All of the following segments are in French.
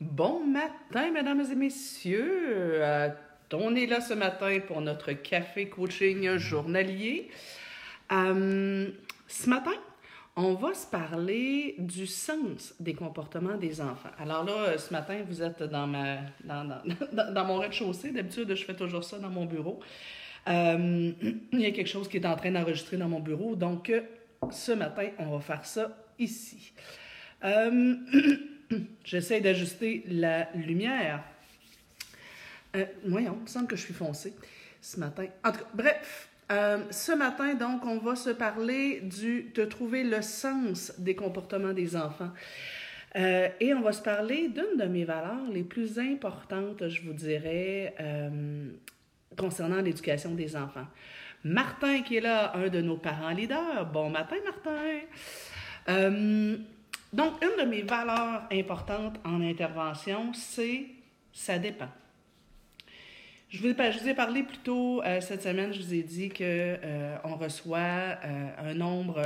Bon matin, mesdames et messieurs. Euh, on est là ce matin pour notre café coaching journalier. Euh, ce matin, on va se parler du sens des comportements des enfants. Alors là, euh, ce matin, vous êtes dans, mon rez-de-chaussée. D'habitude, je fais toujours ça dans mon bureau. il y a quelque chose qui est en train d'enregistrer dans mon bureau. Donc, ce matin, on va faire ça ici. J'essaie d'ajuster la lumière. Euh, voyons, il me semble que je suis foncée ce matin. En tout cas, bref, euh, ce matin, donc, on va se parler du, de trouver le sens des comportements des enfants. Euh, et on va se parler d'une de mes valeurs les plus importantes, je vous dirais, concernant l'éducation des enfants. Martin, qui est là, un de nos parents leaders. Bon matin, Martin. Euh, donc, une de mes valeurs importantes en intervention, c'est ça dépend. Je vous, ai, parlé plus tôt euh, cette semaine, je vous ai dit qu'on euh, reçoit euh, un nombre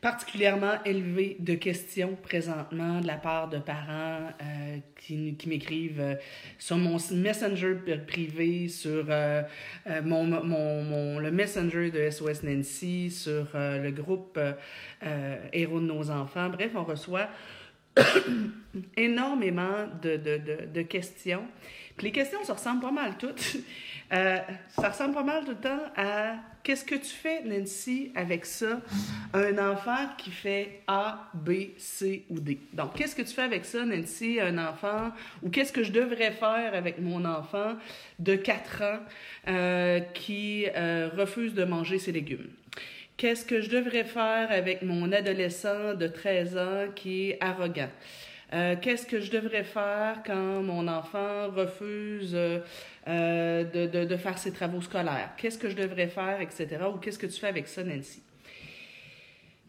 particulièrement élevé de questions présentement de la part de parents euh, qui, qui m'écrivent euh, sur mon messenger privé, sur euh, euh, mon, mon, mon, le messenger de SOS Nancy, sur le groupe Héros de nos enfants. Bref, on reçoit énormément de, de, de questions. Les questions, ça ressemble pas mal toutes. Euh, ça ressemble pas mal tout le temps à qu'est-ce que tu fais, Nancy, avec ça? Un enfant qui fait A, B, C ou D. Donc, qu'est-ce que tu fais avec ça, Nancy, un enfant? Ou qu'est-ce que je devrais faire avec mon enfant de 4 ans euh, qui euh, refuse de manger ses légumes? Qu'est-ce que je devrais faire avec mon adolescent de 13 ans qui est arrogant? Euh, qu'est-ce que je devrais faire quand mon enfant refuse euh, de, de, de, faire ses travaux scolaires? Qu'est-ce que je devrais faire, etc. Ou qu'est-ce que tu fais avec ça, Nancy?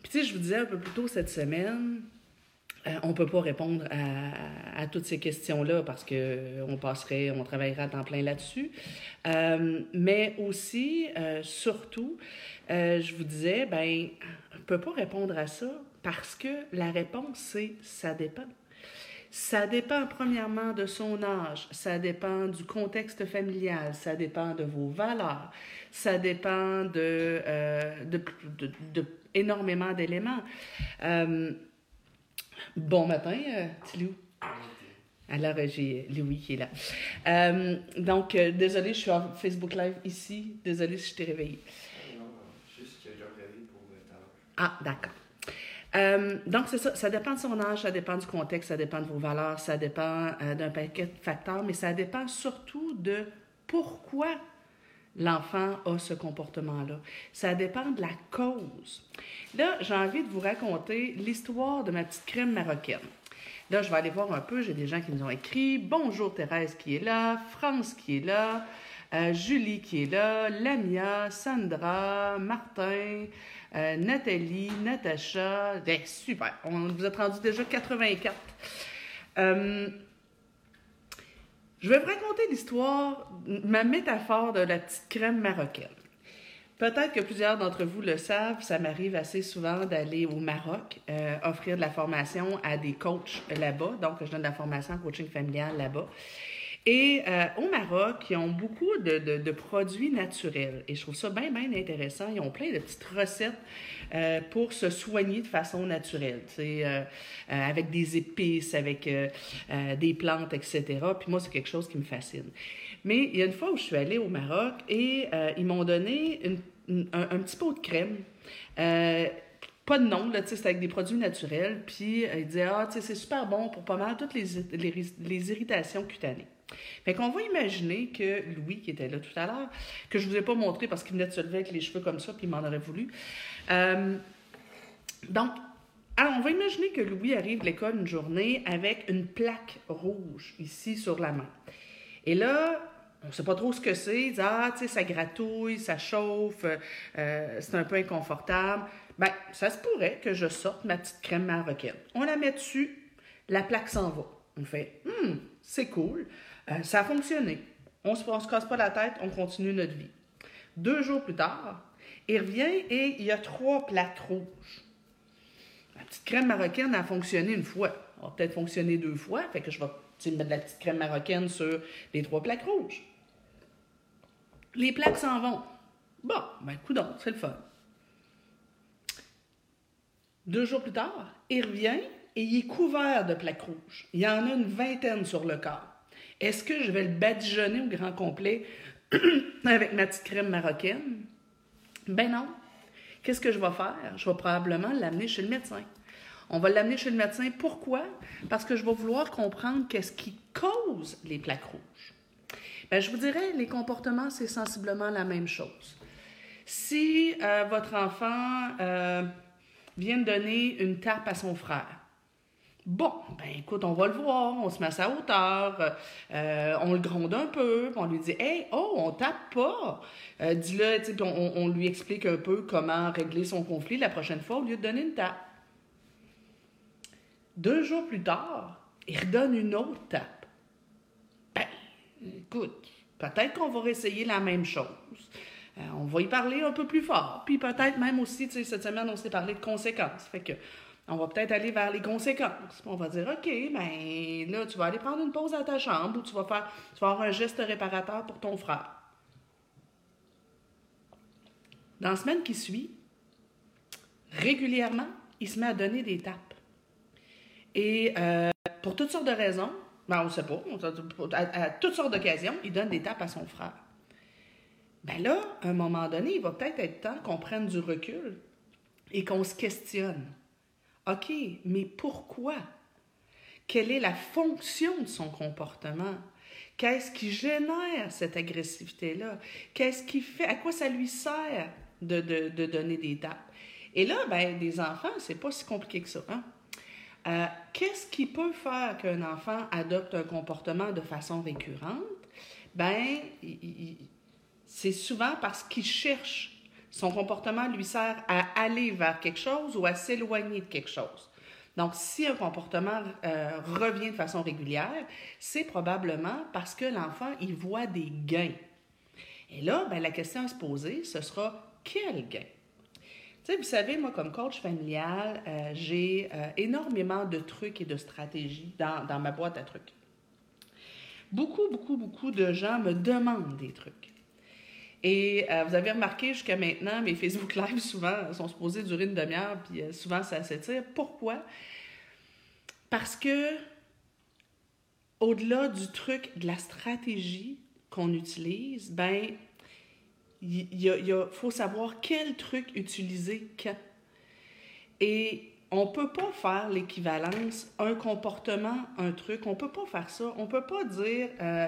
Puis tu sais, je vous disais un peu plus tôt cette semaine, euh, on ne peut pas répondre à, à, toutes ces questions-là parce qu'on passerait, on travaillerait à temps plein là-dessus. Euh, mais aussi, euh, surtout, je vous disais, ben, on ne peut pas répondre à ça parce que la réponse, c'est ça dépend. Ça dépend premièrement de son âge, ça dépend du contexte familial, ça dépend de vos valeurs, ça dépend de, euh, de, de, de énormément d'éléments. Euh, bon matin, euh, Tilou. Alors, j'ai Louis qui est là. Euh, donc, euh, désolé, je suis en Facebook Live ici. Désolé si je t'ai réveillé. Non, juste que j'ai réveillé pour l'heure. Ah, d'accord. Euh, donc, c'est ça. Ça dépend de son âge, ça dépend du contexte, ça dépend de vos valeurs, ça dépend euh, d'un paquet de facteurs, mais ça dépend surtout de pourquoi l'enfant a ce comportement-là. Ça dépend de la cause. Là, j'ai envie de vous raconter l'histoire de ma petite crème marocaine. Là, je vais aller voir un peu. J'ai des gens qui nous ont écrit. Bonjour Thérèse qui est là, France qui est là, euh, Julie qui est là, Lamia, Sandra, Martin, euh, Nathalie, Natacha. Ben, super. On vous êtes rendu déjà 84. Euh, je vais vous raconter l'histoire, ma métaphore de la petite crème marocaine. Peut-être que plusieurs d'entre vous le savent, ça m'arrive assez souvent d'aller au Maroc, offrir de la formation à des coachs là-bas. Donc, je donne de la formation en coaching familial là-bas. Et euh, au Maroc, ils ont beaucoup de, de, produits naturels. Et je trouve ça bien, bien intéressant. Ils ont plein de petites recettes euh, pour se soigner de façon naturelle. Euh, avec des épices, avec euh, des plantes, etc. Puis moi, c'est quelque chose qui me fascine. Mais il y a une fois où je suis allée au Maroc et ils m'ont donné un, un, petit pot de crème pas de nom, là, c'est avec des produits naturels. Puis euh, il disait, ah, c'est super bon pour pas mal toutes les, les, les irritations cutanées. Fait qu'on va imaginer que Louis, qui était là tout à l'heure, que je vous ai pas montré parce qu'il venait de se lever avec les cheveux comme ça, puis il m'en aurait voulu. Euh, donc, alors, on va imaginer que Louis arrive de l'école une journée avec une plaque rouge ici sur la main. Et là, on ne sait pas trop ce que c'est. Il dit, ah, tu sais, ça gratouille, ça chauffe, euh, c'est un peu inconfortable. Ben, ça se pourrait que je sorte ma petite crème marocaine. On la met dessus, la plaque s'en va. On fait, hum, c'est cool, euh, ça a fonctionné. On ne se casse pas la tête, on continue notre vie. Deux jours plus tard, il revient et il y a trois plaques rouges. La petite crème marocaine a fonctionné une fois. va peut-être fonctionner deux fois, fait que je vais mettre de la petite crème marocaine sur les trois plaques rouges. Les plaques s'en vont. Bon, ben, coudon, c'est le fun. Deux jours plus tard, il revient et il est couvert de plaques rouges. Il y en a une vingtaine sur le corps. Est-ce que je vais le badigeonner au grand complet avec ma petite crème marocaine? Ben non. Qu'est-ce que je vais faire? Je vais probablement l'amener chez le médecin. On va l'amener chez le médecin. Pourquoi? Parce que je vais vouloir comprendre qu'est-ce qui cause les plaques rouges. Ben, je vous dirais, les comportements, c'est sensiblement la même chose. Si euh, votre enfant euh, vient de donner une tape à son frère, Bon, ben écoute, on va le voir, on se met à sa hauteur, euh, on le gronde un peu, on lui dit Hey, oh, on tape pas. Euh, Dis-le, tu sais, on lui explique un peu comment régler son conflit la prochaine fois au lieu de donner une tape. Deux jours plus tard, il redonne une autre tape. Ben, écoute, peut-être qu'on va réessayer la même chose. Euh, on va y parler un peu plus fort. Puis peut-être même aussi, tu sais, cette semaine, on s'est parlé de conséquences. Fait que on va peut-être aller vers les conséquences. On va dire, OK, ben là, tu vas aller prendre une pause dans ta chambre ou tu vas faire, tu vas avoir un geste réparateur pour ton frère. Dans la semaine qui suit, régulièrement, il se met à donner des tapes. Et euh, pour toutes sortes de raisons, ben on ne sait pas, à, à toutes sortes d'occasions, il donne des tapes à son frère. Ben là, à un moment donné, il va peut-être être temps qu'on prenne du recul et qu'on se questionne. OK, mais pourquoi? Quelle est la fonction de son comportement? Qu'est-ce qui génère cette agressivité-là? Qu'est-ce qui fait? À quoi ça lui sert de, de, donner des tapes? Et là, ben, des enfants, c'est pas si compliqué que ça. Hein? Euh, qu'est-ce qui peut faire qu'un enfant adopte un comportement de façon récurrente? Ben, c'est souvent parce qu'il cherche son comportement lui sert à aller vers quelque chose ou à s'éloigner de quelque chose. Donc, si un comportement euh, revient de façon régulière, c'est probablement parce que l'enfant, il voit des gains. Et là, ben, la question à se poser, ce sera quel gain? Tu sais, vous savez, moi, comme coach familial, euh, j'ai euh, énormément de trucs et de stratégies dans, dans ma boîte à trucs. Beaucoup, beaucoup, beaucoup de gens me demandent des trucs. Et euh, vous avez remarqué jusqu'à maintenant, mes Facebook Live souvent sont supposés durer une demi-heure, puis euh, souvent ça s'étire. Pourquoi? Parce que au-delà du truc, de la stratégie qu'on utilise, ben, il faut savoir quel truc utiliser quand. Et on ne peut pas faire l'équivalence, un comportement, un truc. On ne peut pas faire ça. On ne peut pas dire. Euh,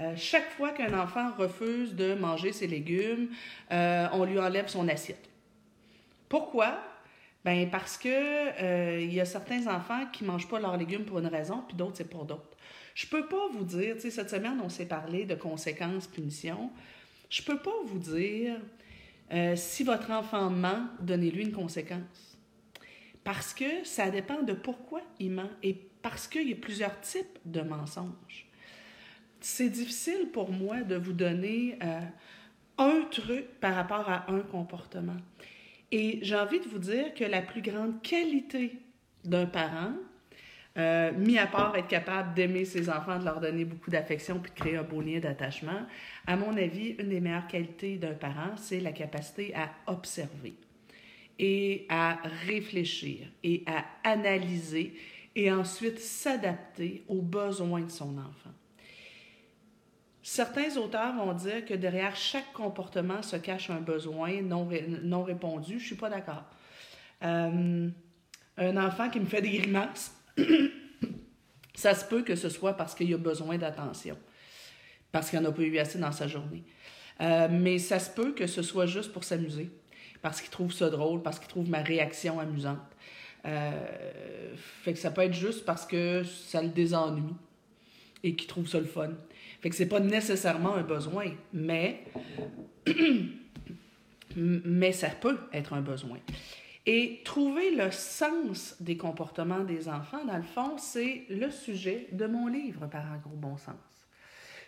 euh, chaque fois qu'un enfant refuse de manger ses légumes, euh, on lui enlève son assiette. Pourquoi? Ben parce que euh, il y a certains enfants qui mangent pas leurs légumes pour une raison, puis d'autres c'est pour d'autres. Je peux pas vous dire, tu sais, cette semaine on s'est parlé de conséquences, punitions. Je peux pas vous dire si votre enfant ment, donnez-lui une conséquence. Parce que ça dépend de pourquoi il ment et parce qu'il y a plusieurs types de mensonges c'est difficile pour moi de vous donner euh, un truc par rapport à un comportement. Et j'ai envie de vous dire que la plus grande qualité d'un parent, euh, mis à part être capable d'aimer ses enfants, de leur donner beaucoup d'affection puis de créer un beau lien d'attachement, à mon avis, une des meilleures qualités d'un parent, c'est la capacité à observer et à réfléchir et à analyser et ensuite s'adapter aux besoins de son enfant. Certains auteurs vont dire que derrière chaque comportement se cache un besoin non, non répondu. Je suis pas d'accord. Euh, un enfant qui me fait des grimaces, ça se peut que ce soit parce qu'il a besoin d'attention, parce qu'il n'en a pas eu assez dans sa journée. Euh, mais ça se peut que ce soit juste pour s'amuser, parce qu'il trouve ça drôle, parce qu'il trouve ma réaction amusante. Euh, fait que ça peut être juste parce que ça le désennuie et qu'il trouve ça le fun. Fait que c'est pas nécessairement un besoin, mais, mais ça peut être un besoin. Et trouver le sens des comportements des enfants, dans le fond, c'est le sujet de mon livre, par un gros bon sens.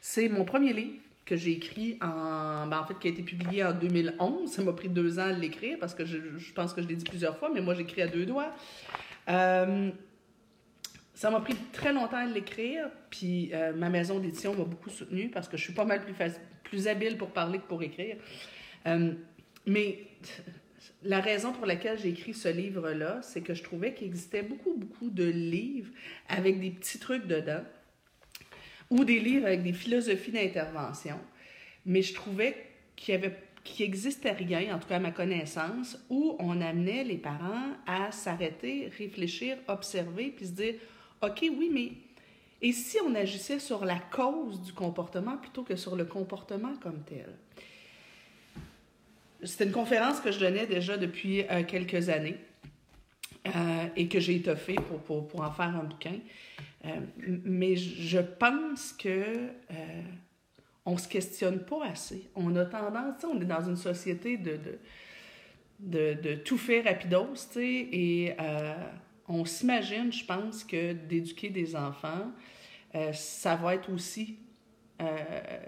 C'est mon premier livre que j'ai écrit en, ben en fait, qui a été publié en 2011. Ça m'a pris deux ans à l'écrire parce que je, pense que je l'ai dit plusieurs fois, mais moi, j'écris à deux doigts. Euh, ça m'a pris très longtemps à l'écrire, puis euh, ma maison d'édition m'a beaucoup soutenue parce que je suis pas mal plus, plus habile pour parler que pour écrire. Euh, mais la raison pour laquelle j'ai écrit ce livre-là, c'est que je trouvais qu'il existait beaucoup, beaucoup de livres avec des petits trucs dedans, ou des livres avec des philosophies d'intervention, mais je trouvais qu'il y avait qu'il n'existait rien, en tout cas à ma connaissance, où on amenait les parents à s'arrêter, réfléchir, observer, puis se dire, OK, oui, mais et si on agissait sur la cause du comportement plutôt que sur le comportement comme tel? C'était une conférence que je donnais déjà depuis euh, quelques années euh, et que j'ai étoffée pour, pour, pour, en faire un bouquin. Euh, mais je pense que on se questionne pas assez. On a tendance, on est dans une société de, de, de, de tout faire rapidos, tu sais, et on s'imagine, je pense, que d'éduquer des enfants, ça va être aussi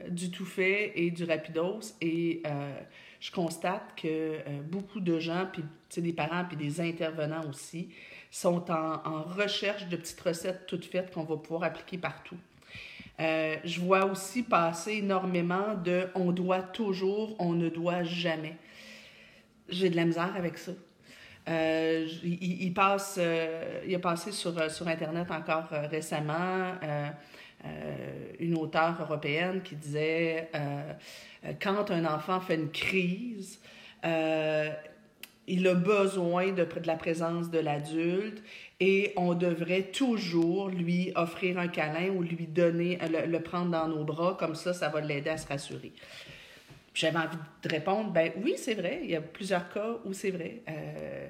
du tout fait et du rapidos. Et je constate que euh, beaucoup de gens, puis des parents, puis des intervenants aussi, sont en, recherche de petites recettes toutes faites qu'on va pouvoir appliquer partout. Euh, je vois aussi passer énormément de on doit toujours, on ne doit jamais. J'ai de la misère avec ça. Euh, il, passe, il a passé sur, sur Internet encore récemment une auteure européenne qui disait euh, quand un enfant fait une crise, euh, il a besoin de, de la présence de l'adulte et on devrait toujours lui offrir un câlin ou lui donner, le, prendre dans nos bras, comme ça, ça va l'aider à se rassurer. J'avais envie de répondre, ben oui, c'est vrai, il y a plusieurs cas où c'est vrai. Euh,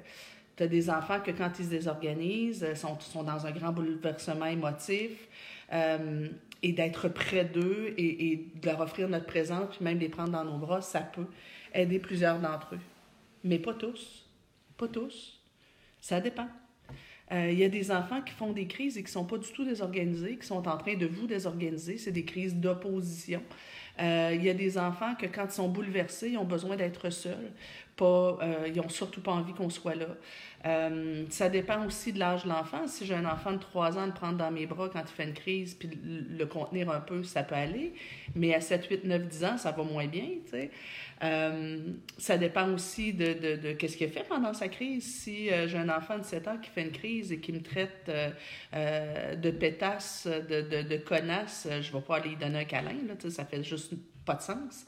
tu as des enfants que quand ils se désorganisent, sont, sont dans un grand bouleversement émotif. Euh, et d'être près d'eux et, de leur offrir notre présence, puis même les prendre dans nos bras, ça peut aider plusieurs d'entre eux. Mais pas tous. Pas tous. Ça dépend. Euh, il y a des enfants qui font des crises et qui ne sont pas du tout désorganisés, qui sont en train de vous désorganiser. C'est des crises d'opposition. Euh, il y a des enfants que quand ils sont bouleversés, ils ont besoin d'être seuls. Pas, euh, ils n'ont surtout pas envie qu'on soit là. Euh, ça dépend aussi de l'âge de l'enfant. Si j'ai un enfant de 3 ans, le prendre dans mes bras quand il fait une crise, puis le contenir un peu, ça peut aller. Mais à 7, 8, 9, 10 ans, ça va moins bien. Euh, ça dépend aussi de, de, de qu'est-ce qu'il a fait pendant sa crise. Si j'ai un enfant de 7 ans qui fait une crise et qui me traite de pétasse, de, de, de connasse, je ne vais pas aller lui donner un câlin. Là, ça fait juste pas de sens.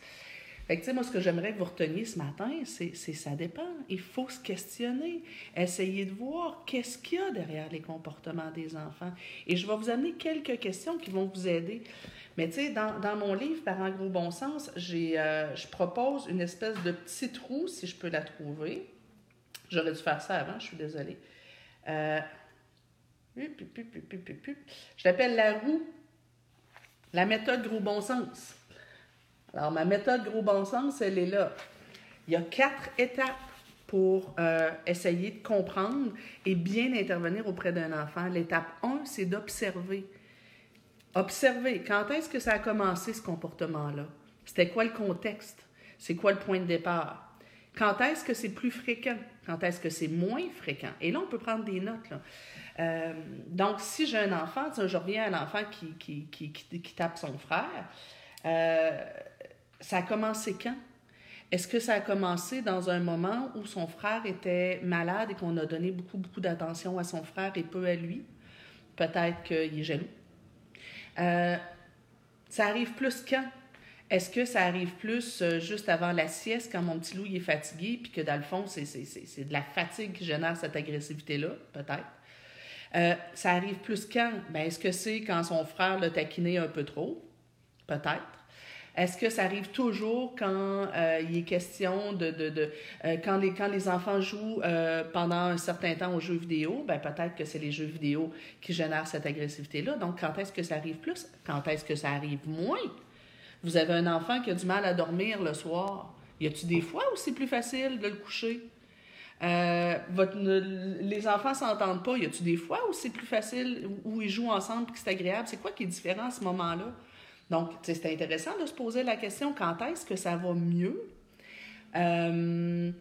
Fait que, moi, ce que j'aimerais que vous reteniez ce matin, c'est ça dépend. Il faut se questionner, essayer de voir qu'est-ce qu'il y a derrière les comportements des enfants. Et je vais vous amener quelques questions qui vont vous aider. Mais tu sais, dans, mon livre, Par un gros bon sens, euh, je propose une espèce de petit trou, si je peux la trouver. J'aurais dû faire ça avant, je suis désolée. Euh, je l'appelle la roue, la méthode gros bon sens. Alors, ma méthode gros bon sens, elle est là. Il y a quatre étapes pour euh, essayer de comprendre et bien intervenir auprès d'un enfant. L'étape 1, c'est d'observer. Observer. Quand est-ce que ça a commencé, ce comportement-là? C'était quoi le contexte? C'est quoi le point de départ? Quand est-ce que c'est plus fréquent? Quand est-ce que c'est moins fréquent? Et là, on peut prendre des notes. Euh, donc, si j'ai un enfant, je reviens à l'enfant qui, qui, qui, tape son frère, euh, ça a commencé quand? Est-ce que ça a commencé dans un moment où son frère était malade et qu'on a donné beaucoup, beaucoup d'attention à son frère et peu à lui? Peut-être qu'il est jaloux. Euh, ça arrive plus quand? Est-ce que ça arrive plus euh, juste avant la sieste, quand mon petit loup est fatigué, puis que dans le fond, c'est, de la fatigue qui génère cette agressivité-là? Peut-être. Euh, ça arrive plus quand? Ben, est-ce que c'est quand son frère l'a taquiné un peu trop? Peut-être. Est-ce que ça arrive toujours quand euh, il est question de... euh, quand, les, enfants jouent euh, pendant un certain temps aux jeux vidéo, ben peut-être que c'est les jeux vidéo qui génèrent cette agressivité-là. Donc, quand est-ce que ça arrive plus? Quand est-ce que ça arrive moins? Vous avez un enfant qui a du mal à dormir le soir. Y a-t-il des fois où c'est plus facile de le coucher? votre, les enfants s'entendent pas. Y a-t-il des fois où c'est plus facile, où ils jouent ensemble et que c'est agréable? C'est quoi qui est différent à ce moment-là? Donc, c'est intéressant de se poser la question quand est-ce que ça va mieux? Euh,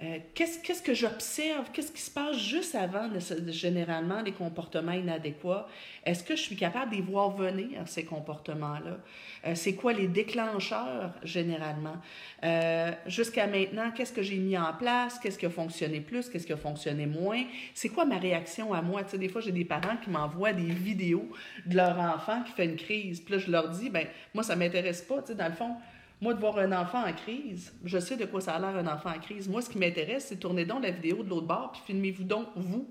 euh, qu'est-ce, que j'observe? Qu'est-ce qui se passe juste avant, généralement, les comportements inadéquats? Est-ce que je suis capable d'y voir venir, ces comportements-là? Euh, c'est quoi les déclencheurs, généralement? Euh, jusqu'à maintenant, qu'est-ce que j'ai mis en place? Qu'est-ce qui a fonctionné plus? Qu'est-ce qui a fonctionné moins? C'est quoi ma réaction à moi? Tu sais, des fois, j'ai des parents qui m'envoient des vidéos de leur enfant qui fait une crise. Puis là, je leur dis, ben moi, ça m'intéresse pas. Tu sais, dans le fond, moi, de voir un enfant en crise, je sais de quoi ça a l'air un enfant en crise. Moi, ce qui m'intéresse, c'est tourner donc la vidéo de l'autre bord, puis filmez-vous donc vous.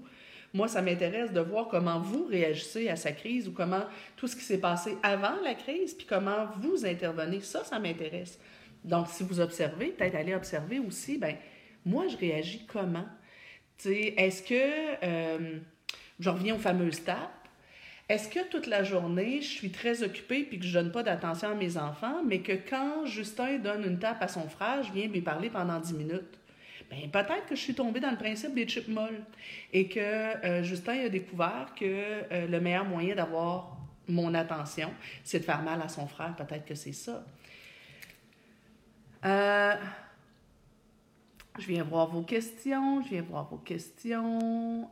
Moi, ça m'intéresse de voir comment vous réagissez à sa crise ou comment tout ce qui s'est passé avant la crise, puis comment vous intervenez. Ça, ça m'intéresse. Donc, si vous observez, peut-être aller observer aussi, ben moi, je réagis comment? Est-ce que, euh, je reviens aux fameuses tapes, est-ce que toute la journée, je suis très occupée puis que je donne pas d'attention à mes enfants, mais que quand Justin donne une tape à son frère, je viens lui parler pendant 10 minutes? Bien, peut-être que je suis tombée dans le principe des chips et que euh, Justin a découvert que euh, le meilleur moyen d'avoir mon attention, c'est de faire mal à son frère. Peut-être que c'est ça. Euh, je viens voir vos questions. Je viens voir vos questions.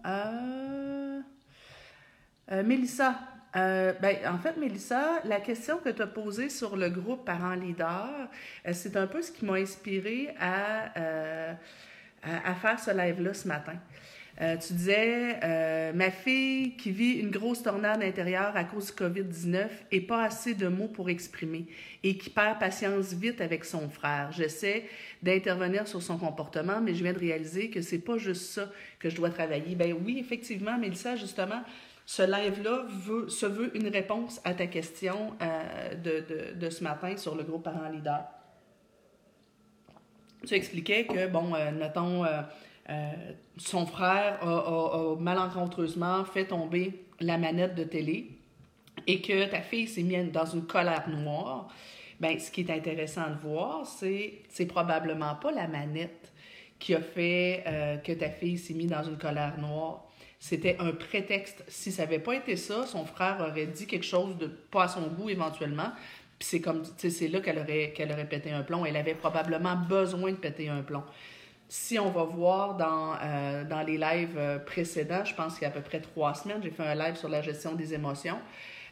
Euh, Mélissa, euh, ben, en fait, Mélissa, la question que tu as posée sur le groupe Parents Leaders, euh, c'est un peu ce qui m'a inspiré à, à, à faire ce live-là ce matin. Tu disais, ma fille qui vit une grosse tornade intérieure à cause du COVID-19 et pas assez de mots pour exprimer et qui perd patience vite avec son frère. J'essaie d'intervenir sur son comportement, mais je viens de réaliser que c'est pas juste ça que je dois travailler. Ben oui, effectivement, Mélissa, justement, ce live-là veut, se veut une réponse à ta question euh, de, de, ce matin sur le groupe Parents Leader. Tu expliquais que, bon, euh, notons, euh, euh, son frère a, malencontreusement fait tomber la manette de télé et que ta fille s'est mise dans une colère noire. Ben, ce qui est intéressant de voir, c'est c'est probablement pas la manette qui a fait que ta fille s'est mise dans une colère noire. C'était un prétexte. Si ça n'avait pas été ça, son frère aurait dit quelque chose de pas à son goût éventuellement. Puis c'est comme, c'est là qu'elle aurait, qu'elle aurait pété un plomb. Elle avait probablement besoin de péter un plomb. Si on va voir dans, euh, dans les lives précédents, je pense qu'il y a à peu près trois semaines, j'ai fait un live sur la gestion des émotions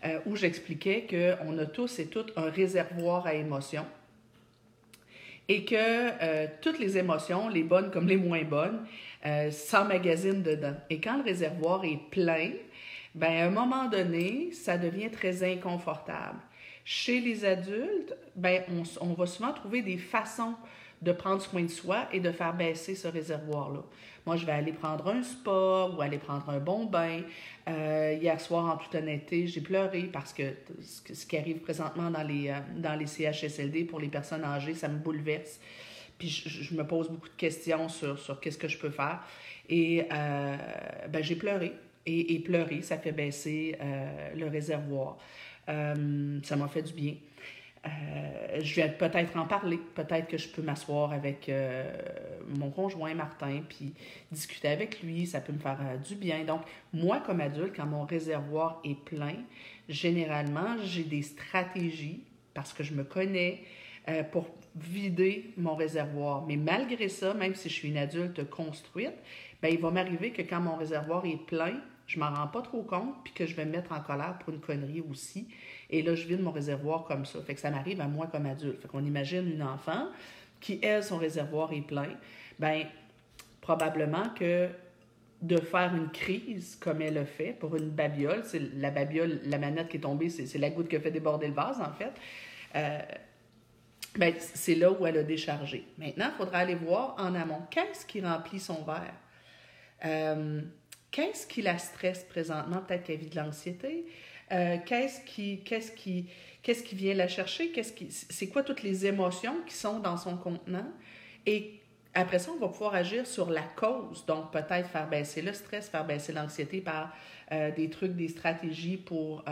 euh, où j'expliquais qu'on a tous et toutes un réservoir à émotions et que euh, toutes les émotions, les bonnes comme les moins bonnes, euh, s'emmagasinent dedans. Et quand le réservoir est plein, ben, à un moment donné, ça devient très inconfortable. Chez les adultes, ben, on, va souvent trouver des façons de prendre soin de soi et de faire baisser ce réservoir-là. Moi, je vais aller prendre un spa ou aller prendre un bon bain. Euh, hier soir, en toute honnêteté, j'ai pleuré parce que ce qui arrive présentement dans les, euh, dans les CHSLD pour les personnes âgées, ça me bouleverse. Puis je, me pose beaucoup de questions sur, sur qu'est-ce que je peux faire. Et euh, ben, j'ai pleuré. Et, pleurer, ça fait baisser euh, le réservoir. Euh, ça m'a fait du bien. Je vais peut-être en parler. Peut-être que je peux m'asseoir avec mon conjoint Martin, puis discuter avec lui. Ça peut me faire du bien. Donc, moi, comme adulte, quand mon réservoir est plein, généralement, j'ai des stratégies parce que je me connais pour vider mon réservoir. Mais malgré ça, même si je suis une adulte construite, ben, il va m'arriver que quand mon réservoir est plein, je m'en rends pas trop compte, puis que je vais me mettre en colère pour une connerie aussi. Et là, je vide mon réservoir comme ça. Fait que ça m'arrive à moi comme adulte. Fait qu'on imagine une enfant qui, elle, son réservoir est plein. Ben, probablement que de faire une crise comme elle le fait pour une babiole, c'est la babiole, la manette qui est tombée, c'est la goutte qui a fait déborder le vase, en fait. Euh, ben, c'est là où elle a déchargé. Maintenant, il faudra aller voir en amont qu'est-ce qui remplit son verre? Euh, qu'est-ce qui la stresse présentement? Peut-être qu'elle vit de l'anxiété. Euh, qu'est-ce qui, qu'est-ce qui, qu'est-ce qui vient la chercher? Qu'est-ce qui, c'est quoi toutes les émotions qui sont dans son contenant? Et après ça, on va pouvoir agir sur la cause. Donc, peut-être faire baisser le stress, faire baisser l'anxiété par euh, des trucs, des stratégies pour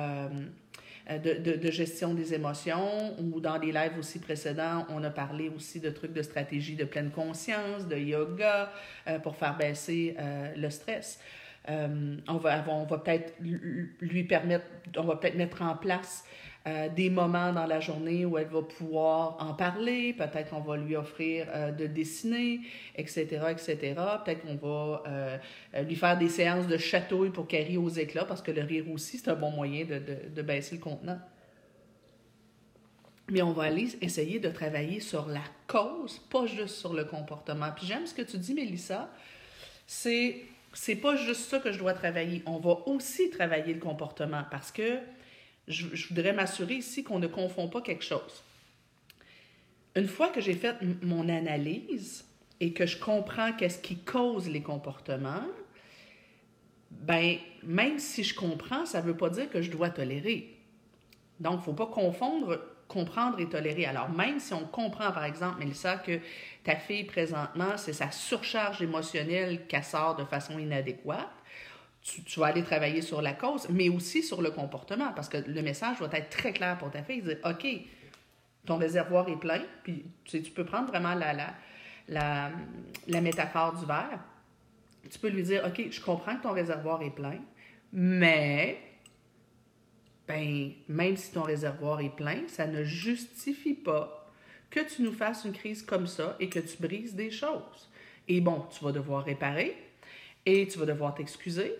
de, de, gestion des émotions. Ou dans les lives aussi précédents, on a parlé aussi de trucs de stratégie de pleine conscience, de yoga, euh, pour faire baisser euh, le stress. Euh, on va, on va peut-être lui permettre, on va peut-être mettre en place euh, des moments dans la journée où elle va pouvoir en parler. Peut-être qu'on va lui offrir euh, de dessiner, etc., etc. Peut-être qu'on va euh, lui faire des séances de chatouille pour qu'elle rie aux éclats, parce que le rire aussi, c'est un bon moyen de, de, de baisser le contenant. Mais on va aller essayer de travailler sur la cause, pas juste sur le comportement. Puis j'aime ce que tu dis, Mélissa. C'est c'est pas juste ça que je dois travailler. On va aussi travailler le comportement parce que je, voudrais m'assurer ici qu'on ne confond pas quelque chose. Une fois que j'ai fait mon analyse et que je comprends qu'est-ce qui cause les comportements, ben même si je comprends, ça ne veut pas dire que je dois tolérer. Donc, il ne faut pas confondre comprendre et tolérer. Alors, même si on comprend, par exemple, Mélissa, que ta fille, présentement, c'est sa surcharge émotionnelle qu'elle sort de façon inadéquate, tu, vas aller travailler sur la cause, mais aussi sur le comportement, parce que le message doit être très clair pour ta fille, dire, OK, ton réservoir est plein, puis tu, tu peux prendre vraiment la, la, la, la métaphore du verre. Tu peux lui dire, OK, je comprends que ton réservoir est plein, mais ben, même si ton réservoir est plein, ça ne justifie pas que tu nous fasses une crise comme ça et que tu brises des choses. Et bon, tu vas devoir réparer et tu vas devoir t'excuser.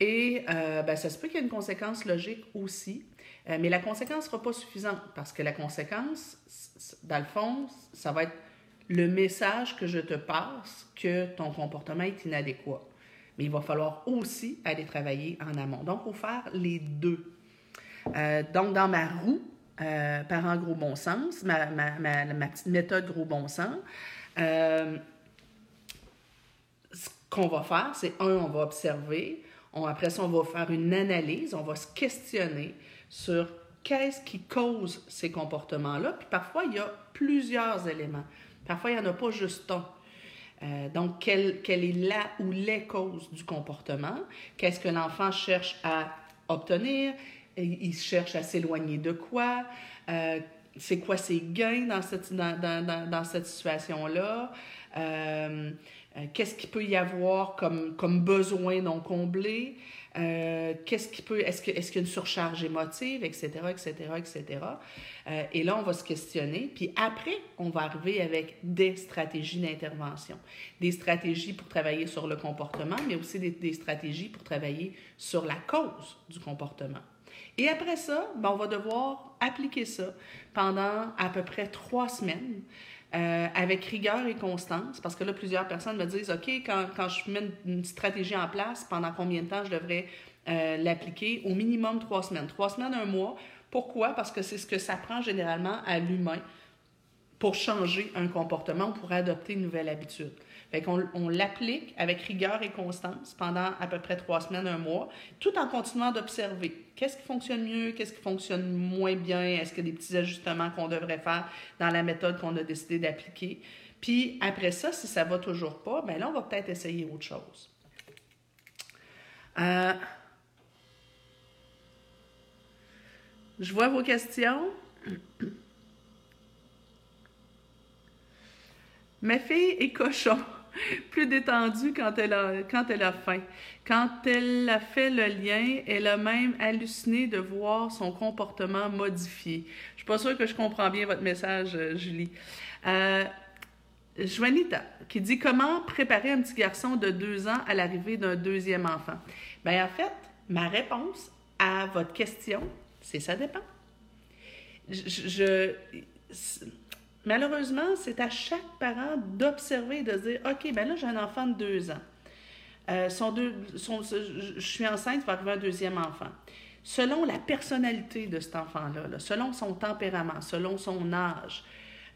Et euh, ben, ça se peut qu'il y ait une conséquence logique aussi, euh, mais la conséquence ne sera pas suffisante parce que la conséquence, dans le fond, ça va être le message que je te passe que ton comportement est inadéquat. Mais il va falloir aussi aller travailler en amont. Donc, il faut faire les deux. Euh, donc, dans ma roue, euh, parents gros bon sens, ma, ma, ma, petite méthode gros bon sens, ce qu'on va faire, c'est un, on va observer. Après ça, on va faire une analyse, on va se questionner sur qu'est-ce qui cause ces comportements-là. Puis parfois, il y a plusieurs éléments. Parfois, il n'y en a pas juste un. Euh, donc, quelle, quelle, est la ou les causes du comportement? Qu'est-ce que l'enfant cherche à obtenir? il cherche à s'éloigner de quoi, euh, c'est quoi ses gains dans cette, dans, dans, dans cette situation-là, euh, euh, qu'est-ce qu'il peut y avoir comme, comme besoin non comblé, qu'est-ce qui peut, est-ce, que, est-ce qu'il y a une surcharge émotive, etc., etc., etc. et là, on va se questionner, puis après, on va arriver avec des stratégies d'intervention, des stratégies pour travailler sur le comportement, mais aussi des, des stratégies pour travailler sur la cause du comportement. Et après ça, ben, on va devoir appliquer ça pendant à peu près trois semaines. Euh, avec rigueur et constance, parce que là, plusieurs personnes me disent, OK, quand, quand je mets une, stratégie en place, pendant combien de temps je devrais euh, l'appliquer? Au minimum trois semaines. Trois semaines, un mois. Pourquoi? Parce que c'est ce que ça prend généralement à l'humain pour changer un comportement, pour adopter une nouvelle habitude. Fait qu'on on l'applique avec rigueur et constance pendant à peu près trois semaines, un mois, tout en continuant d'observer. Qu'est-ce qui fonctionne mieux? Qu'est-ce qui fonctionne moins bien? Est-ce qu'il y a des petits ajustements qu'on devrait faire dans la méthode qu'on a décidé d'appliquer? Puis après ça, si ça va toujours pas, bien là, on va peut-être essayer autre chose. Euh, je vois vos questions. Ma fille est cochon. plus détendue quand elle, a, quand elle a faim. Quand elle a fait le lien, elle a même halluciné de voir son comportement modifié. Je suis pas sûre que je comprends bien votre message, euh, Julie. Euh, Juanita, qui dit comment préparer un petit garçon de deux ans à l'arrivée d'un deuxième enfant? Bien, en fait, ma réponse à votre question, c'est ça dépend. je Malheureusement, c'est à chaque parent d'observer, de dire OK, ben là, j'ai un enfant de deux ans. Euh, deux, je suis enceinte, il va arriver un deuxième enfant. Selon la personnalité de cet enfant-là, selon son tempérament, selon son âge,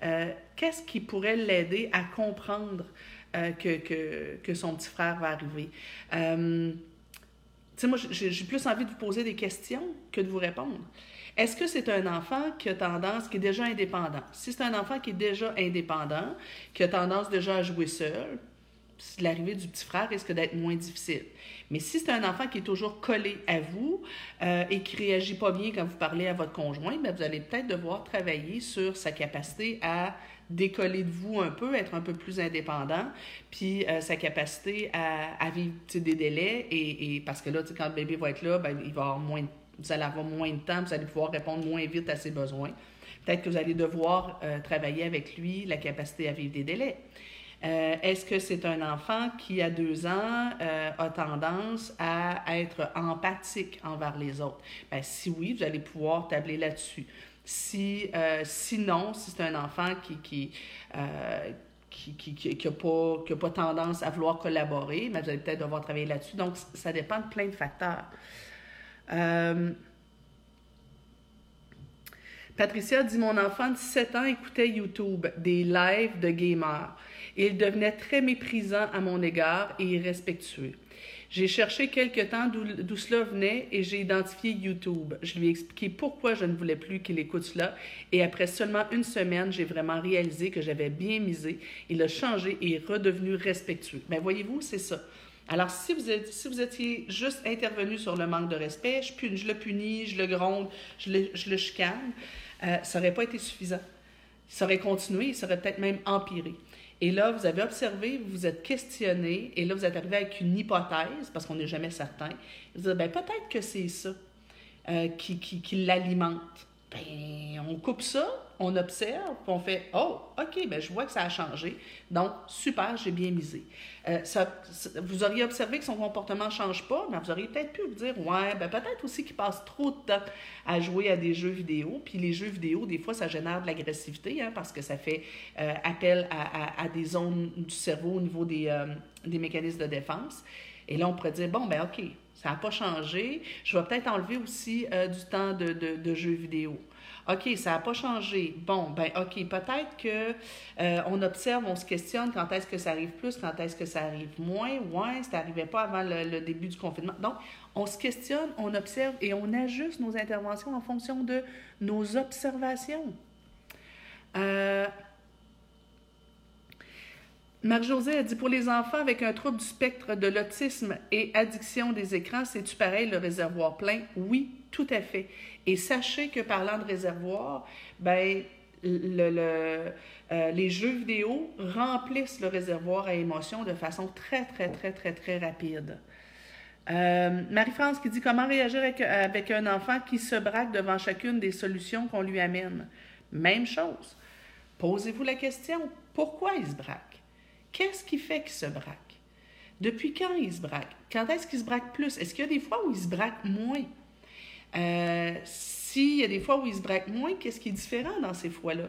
euh, qu'est-ce qui pourrait l'aider à comprendre euh, que, que, que, son petit frère va arriver? Tu sais, moi, j'ai plus envie de vous poser des questions que de vous répondre. Est-ce que c'est un enfant qui a tendance, qui est déjà indépendant? Si c'est un enfant qui est déjà indépendant, qui a tendance déjà à jouer seul, l'arrivée du petit frère risque d'être moins difficile. Mais si c'est un enfant qui est toujours collé à vous euh, et qui réagit pas bien quand vous parlez à votre conjoint, bien, vous allez peut-être devoir travailler sur sa capacité à décoller de vous un peu, être un peu plus indépendant, puis euh, sa capacité à, vivre des délais, et, parce que là, quand le bébé va être là, bien, il va avoir moins de vous allez avoir moins de temps, vous allez pouvoir répondre moins vite à ses besoins. Peut-être que vous allez devoir euh, travailler avec lui la capacité à vivre des délais. Euh, Est-ce que c'est un enfant qui, à deux ans, euh, a tendance à être empathique envers les autres? Ben, si oui, vous allez pouvoir tabler là-dessus. Si, sinon, si c'est un enfant qui, qui, qui, qui, qui, qui pas, qui a pas tendance à vouloir collaborer, mais vous allez peut-être devoir travailler là-dessus. Donc, ça dépend de plein de facteurs. Euh, Patricia dit Mon enfant de 17 ans écoutait YouTube, des lives de gamers. Il devenait très méprisant à mon égard et irrespectueux. J'ai cherché quelque temps d'où cela venait et j'ai identifié YouTube. Je lui ai expliqué pourquoi je ne voulais plus qu'il écoute cela et après seulement une semaine, j'ai vraiment réalisé que j'avais bien misé. Il a changé et est redevenu respectueux. Mais voyez-vous, c'est ça. Alors, si vous, êtes, si vous étiez juste intervenu sur le manque de respect, je, je le punis, je le gronde, je le, je le chicane, euh, ça n'aurait pas été suffisant. Ça aurait continué, ça aurait peut-être même empiré. Et là, vous avez observé, vous vous êtes questionné, et là, vous êtes arrivé avec une hypothèse, parce qu'on n'est jamais certain. Vous dites, ben, peut-être que c'est ça euh, qui, qui, qui l'alimente. Ben, on coupe ça, on observe, puis on fait Oh, OK, ben, je vois que ça a changé. Donc, super, j'ai bien misé. Euh, vous auriez observé que son comportement ne change pas, mais vous auriez peut-être pu vous dire Ouais, ben, peut-être aussi qu'il passe trop de temps à jouer à des jeux vidéo. Puis les jeux vidéo, des fois, ça génère de l'agressivité hein, parce que ça fait euh, appel à, des zones du cerveau au niveau des, euh, des mécanismes de défense. Et là, on pourrait dire Bon, ben, OK, ça n'a pas changé. Je vais peut-être enlever aussi euh, du temps de, de, jeux vidéo. OK, ça n'a pas changé. Bon, ben OK, peut-être que euh, on observe, on se questionne quand est-ce que ça arrive plus, quand est-ce que ça arrive moins. Ouais, ça n'arrivait pas avant le, le, début du confinement. Donc, on se questionne, on observe et on ajuste nos interventions en fonction de nos observations. Euh, Marie-Josée a dit pour les enfants avec un trouble du spectre de l'autisme et addiction des écrans, c'est-tu pareil le réservoir plein? Oui, tout à fait. Et sachez que parlant de réservoir, ben, euh, les jeux vidéo remplissent le réservoir à émotions de façon très, très, très, très, très rapide. Euh, Marie-France qui dit comment réagir avec, avec un enfant qui se braque devant chacune des solutions qu'on lui amène? Même chose. Posez-vous la question, pourquoi il se braque? Qu'est-ce qui fait qu'il se braque? Depuis quand il se braque? Quand est-ce qu'il se braque plus? Est-ce qu'il y a des fois où il se braque moins? Euh, S'il y a des fois où il se braque moins, qu'est-ce qui est différent dans ces fois-là?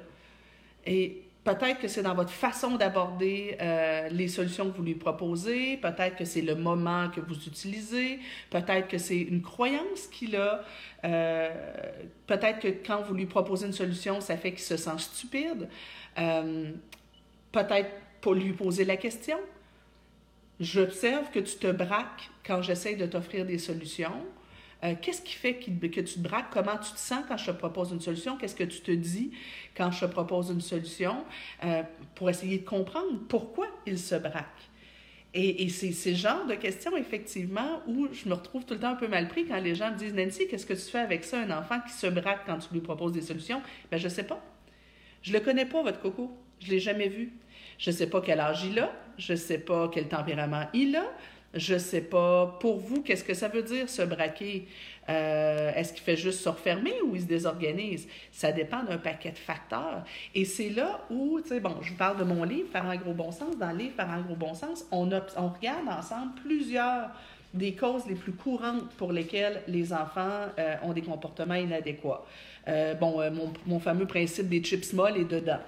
Et peut-être que c'est dans votre façon d'aborder euh, les solutions que vous lui proposez, peut-être que c'est le moment que vous utilisez, peut-être que c'est une croyance qu'il a, euh, peut-être que quand vous lui proposez une solution, ça fait qu'il se sent stupide, peut-être pour lui poser la question. J'observe que tu te braques quand j'essaie de t'offrir des solutions. Euh, Qu'est-ce qui fait que tu te braques? Comment tu te sens quand je te propose une solution? Qu'est-ce que tu te dis quand je te propose une solution? Euh, pour essayer de comprendre pourquoi il se braque. Et, c'est ce genre de questions, effectivement, où je me retrouve tout le temps un peu mal pris quand les gens me disent Nancy, qu'est-ce que tu fais avec ça, un enfant qui se braque quand tu lui proposes des solutions? Ben, je ne sais pas. Je ne le connais pas, votre coco. Je ne l'ai jamais vu. Je ne sais pas quel âge il a, je ne sais pas quel tempérament il a, je ne sais pas pour vous qu'est-ce que ça veut dire se braquer? Euh, Est-ce qu'il fait juste se refermer ou il se désorganise? Ça dépend d'un paquet de facteurs. Et c'est là où, tu sais, bon, je vous parle de mon livre, Faire un gros bon sens. Dans le livre, Faire un gros bon sens, on, regarde ensemble plusieurs des causes les plus courantes pour lesquelles les enfants euh, ont des comportements inadéquats. Euh, bon, mon, mon, fameux principe des chips molles est dedans.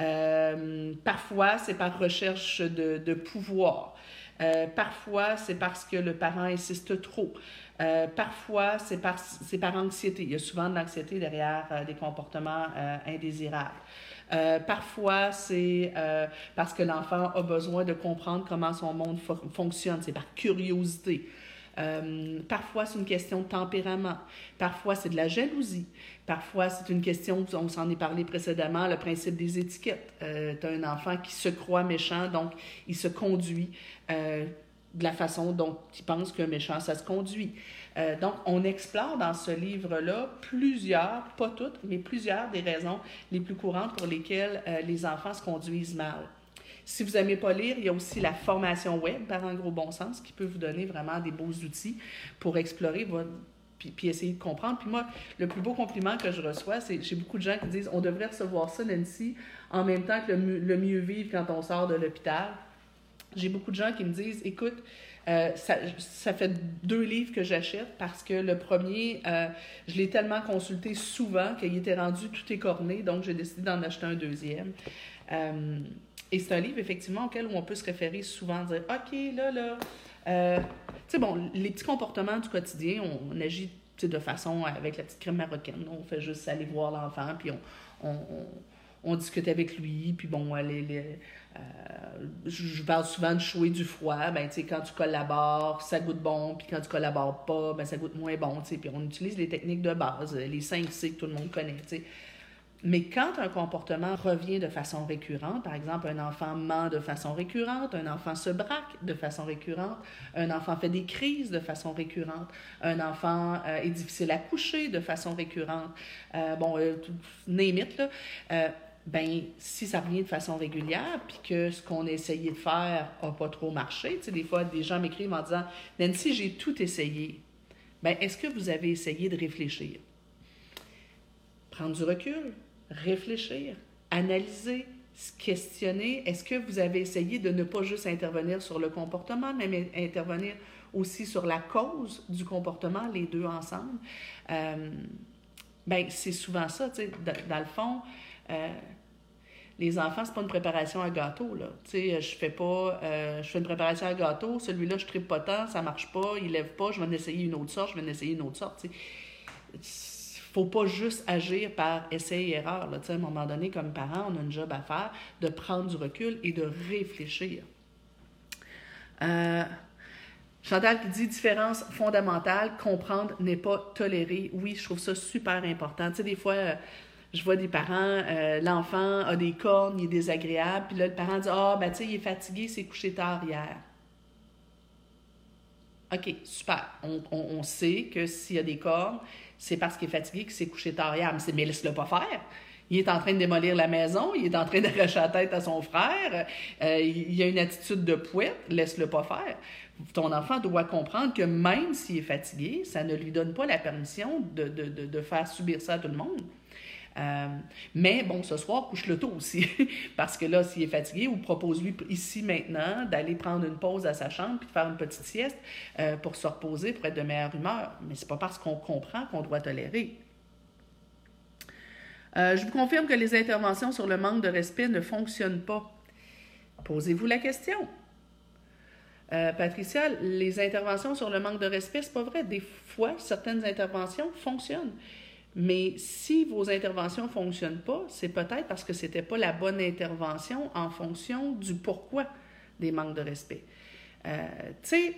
Euh, parfois, c'est par recherche de, pouvoir. Euh, parfois, c'est parce que le parent insiste trop. Euh, parfois, c'est par, par anxiété. Il y a souvent de l'anxiété derrière des comportements indésirables. parfois, c'est parce que l'enfant a besoin de comprendre comment son monde fo fonctionne. C'est par curiosité. Parfois, c'est une question de tempérament. Parfois, c'est de la jalousie. Parfois, c'est une question, on s'en est parlé précédemment, le principe des étiquettes. Euh, tu as un enfant qui se croit méchant, donc il se conduit euh, de la façon dont il pense qu'un méchant, ça se conduit. Euh, donc, on explore dans ce livre-là plusieurs, pas toutes, mais plusieurs des raisons les plus courantes pour lesquelles euh, les enfants se conduisent mal. Si vous n'aimez pas lire, il y a aussi la formation web par un gros bon sens qui peut vous donner vraiment des beaux outils pour explorer votre, puis, essayer de comprendre. Puis moi, le plus beau compliment que je reçois, c'est j'ai beaucoup de gens qui disent on devrait recevoir ça, Nancy, en même temps que le, mieux vivre quand on sort de l'hôpital. J'ai beaucoup de gens qui me disent écoute, euh, ça, ça, fait deux livres que j'achète parce que le premier, euh, je l'ai tellement consulté souvent qu'il était rendu tout écorné, donc j'ai décidé d'en acheter un deuxième. Euh, et c'est un livre, effectivement, auquel on peut se référer souvent, dire OK, là, là. Sais, bon, les petits comportements du quotidien, on, agit de façon avec la petite crème marocaine. On fait juste aller voir l'enfant, puis on, on, discute avec lui, puis bon, les euh, je parle souvent de chaud et du froid. Ben, quand tu collabores, ça goûte bon, puis quand tu collabores pas, ben, ça goûte moins bon. Puis on utilise les techniques de base, les 5 C que tout le monde connaît. Mais quand un comportement revient de façon récurrente, par exemple, un enfant ment de façon récurrente, un enfant se braque de façon récurrente, un enfant fait des crises de façon récurrente, un enfant euh, est difficile à coucher de façon récurrente, euh, bon, euh, name là, euh, ben si ça revient de façon régulière, puis que ce qu'on a essayé de faire n'a pas trop marché, tu sais, des fois, des gens m'écrivent en disant « Nancy, j'ai tout essayé. » Ben, est-ce que vous avez essayé de réfléchir? Prendre du recul, réfléchir, analyser, se questionner. Est-ce que vous avez essayé de ne pas juste intervenir sur le comportement, mais intervenir aussi sur la cause du comportement, les deux ensemble? Euh, ben, c'est souvent ça, tu sais, dans le fond, euh, les enfants, c'est pas une préparation à gâteau, là. Je fais pas... Euh, je fais une préparation à gâteau, celui-là, je tripe pas tant, ça marche pas, il lève pas, je vais en essayer une autre sorte, je vais en essayer une autre sorte, tu. Faut pas juste agir par essai et erreur, à un moment donné, comme parent, on a un job à faire de prendre du recul et de réfléchir. Euh, Chantal qui dit différence fondamentale, comprendre n'est pas tolérer. Oui, je trouve ça super important. Des fois je vois des parents, euh, l'enfant a des cornes, il est désagréable, puis là, le parent dit Ah, ben, tu sais, il est fatigué, c'est couché tard hier. OK, super. On, on, sait que s'il y a des cornes, c'est parce qu'il est fatigué qu'il s'est couché tard hier. Mais, mais laisse-le pas faire. Il est en train de démolir la maison, il est en train d'arracher la tête à son frère, euh, il a une attitude de pouette, laisse-le pas faire. Ton enfant doit comprendre que même s'il est fatigué, ça ne lui donne pas la permission de, de, de, de faire subir ça à tout le monde. Euh, mais bon, ce soir, couche-le tôt aussi. Parce que là, s'il est fatigué, ou propose-lui ici maintenant d'aller prendre une pause à sa chambre puis de faire une petite sieste euh, pour se reposer, pour être de meilleure humeur. Mais c'est pas parce qu'on comprend qu'on doit tolérer. Euh, je vous confirme que les interventions sur le manque de respect ne fonctionnent pas. Posez-vous la question. Patricia, les interventions sur le manque de respect, c'est pas vrai. Des fois, certaines interventions fonctionnent. Mais si vos interventions ne fonctionnent pas, c'est peut-être parce que ce n'était pas la bonne intervention en fonction du pourquoi des manques de respect. Euh, tu sais,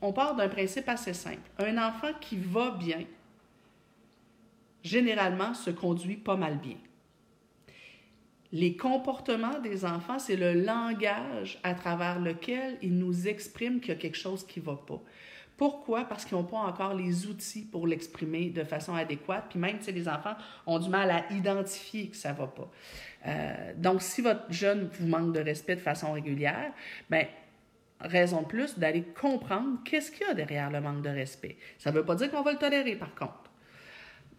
on part d'un principe assez simple. Un enfant qui va bien, généralement, se conduit pas mal bien. Les comportements des enfants, c'est le langage à travers lequel ils nous expriment qu'il y a quelque chose qui ne va pas. Pourquoi? Parce qu'ils n'ont pas encore les outils pour l'exprimer de façon adéquate. Puis même, si les enfants ont du mal à identifier que ça ne va pas. Euh, donc, si votre jeune vous manque de respect de façon régulière, bien, raison de plus d'aller comprendre qu'est-ce qu'il y a derrière le manque de respect. Ça ne veut pas dire qu'on va le tolérer, par contre.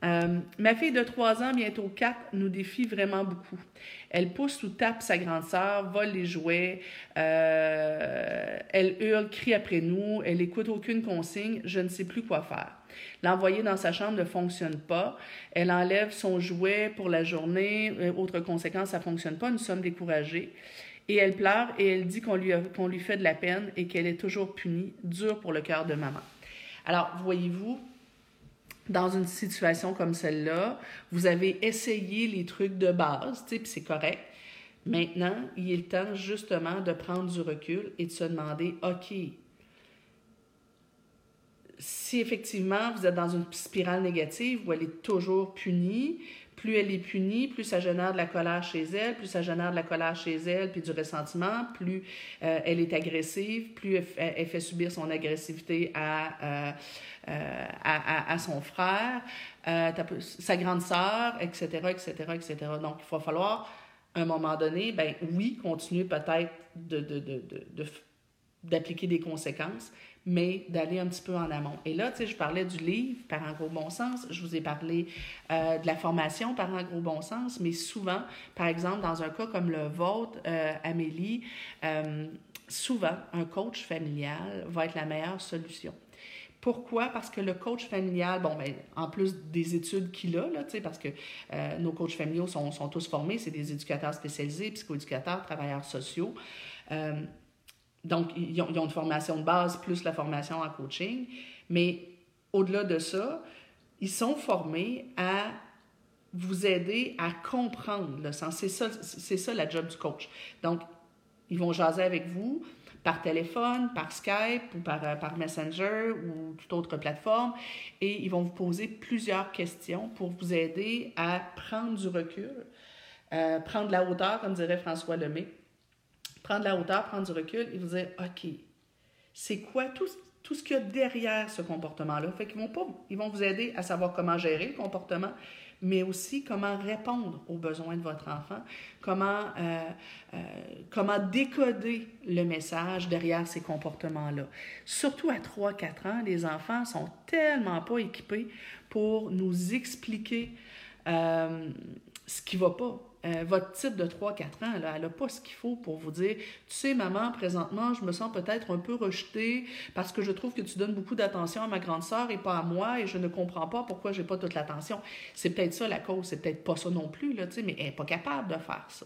Euh, ma fille de 3 ans, bientôt 4, nous défie vraiment beaucoup. Elle pousse ou tape sa grande sœur, vole les jouets, euh, elle hurle, crie après nous, elle écoute aucune consigne, je ne sais plus quoi faire. L'envoyer dans sa chambre ne fonctionne pas. Elle enlève son jouet pour la journée. Euh, autre conséquence, ça ne fonctionne pas. Nous sommes découragés. Et elle pleure et elle dit qu'on lui, qu'on lui fait de la peine et qu'elle est toujours punie. Dur pour le cœur de maman. Alors, voyez-vous, dans une situation comme celle-là, vous avez essayé les trucs de base, puis c'est correct. Maintenant, il est temps justement de prendre du recul et de se demander, OK, si effectivement vous êtes dans une spirale négative où elle est toujours punie, plus elle est punie, plus ça génère de la colère chez elle, plus ça génère de la colère chez elle, puis du ressentiment, plus euh, elle est agressive, plus elle, fait subir son agressivité à, euh, euh, à, son frère, sa grande sœur, etc., etc., etc. Donc, il va falloir, à un moment donné, ben oui, continuer peut-être de, de, de d'appliquer des conséquences, mais d'aller un petit peu en amont. Et là, tu sais, je parlais du livre par un gros bon sens, je vous ai parlé euh, de la formation par un gros bon sens, mais souvent, par exemple, dans un cas comme le vôtre, euh, Amélie, euh, souvent, un coach familial va être la meilleure solution. Pourquoi? Parce que le coach familial, bon, ben, en plus des études qu'il a, là, parce que nos coachs familiaux sont, sont tous formés, c'est des éducateurs spécialisés, psychoéducateurs, travailleurs sociaux. Donc, ils ont, une formation de base plus la formation en coaching. Mais au-delà de ça, ils sont formés à vous aider à comprendre le sens. C'est ça, c'est ça la job du coach. Donc, ils vont jaser avec vous par téléphone, par Skype ou par, Messenger ou toute autre plateforme et ils vont vous poser plusieurs questions pour vous aider à prendre du recul, euh, prendre la hauteur, comme dirait François Lemay, prendre la hauteur, prendre du recul et vous dire, OK, c'est quoi tout, tout ce qu'il y a derrière ce comportement-là? Fait qu'ils vont pas, ils vont vous aider à savoir comment gérer le comportement, mais aussi comment répondre aux besoins de votre enfant, comment, euh, euh, comment décoder le message derrière ces comportements-là. Surtout à 3-4 ans, les enfants sont tellement pas équipés pour nous expliquer euh, ce qui va pas. Euh, votre type de 3-4 ans, elle n'a pas ce qu'il faut pour vous dire, tu sais, maman, présentement, je me sens peut-être un peu rejetée parce que je trouve que tu donnes beaucoup d'attention à ma grande sœur et pas à moi et je ne comprends pas pourquoi j'ai pas toute l'attention. C'est peut-être ça la cause, c'est peut-être pas ça non plus, là, mais elle n'est pas capable de faire ça.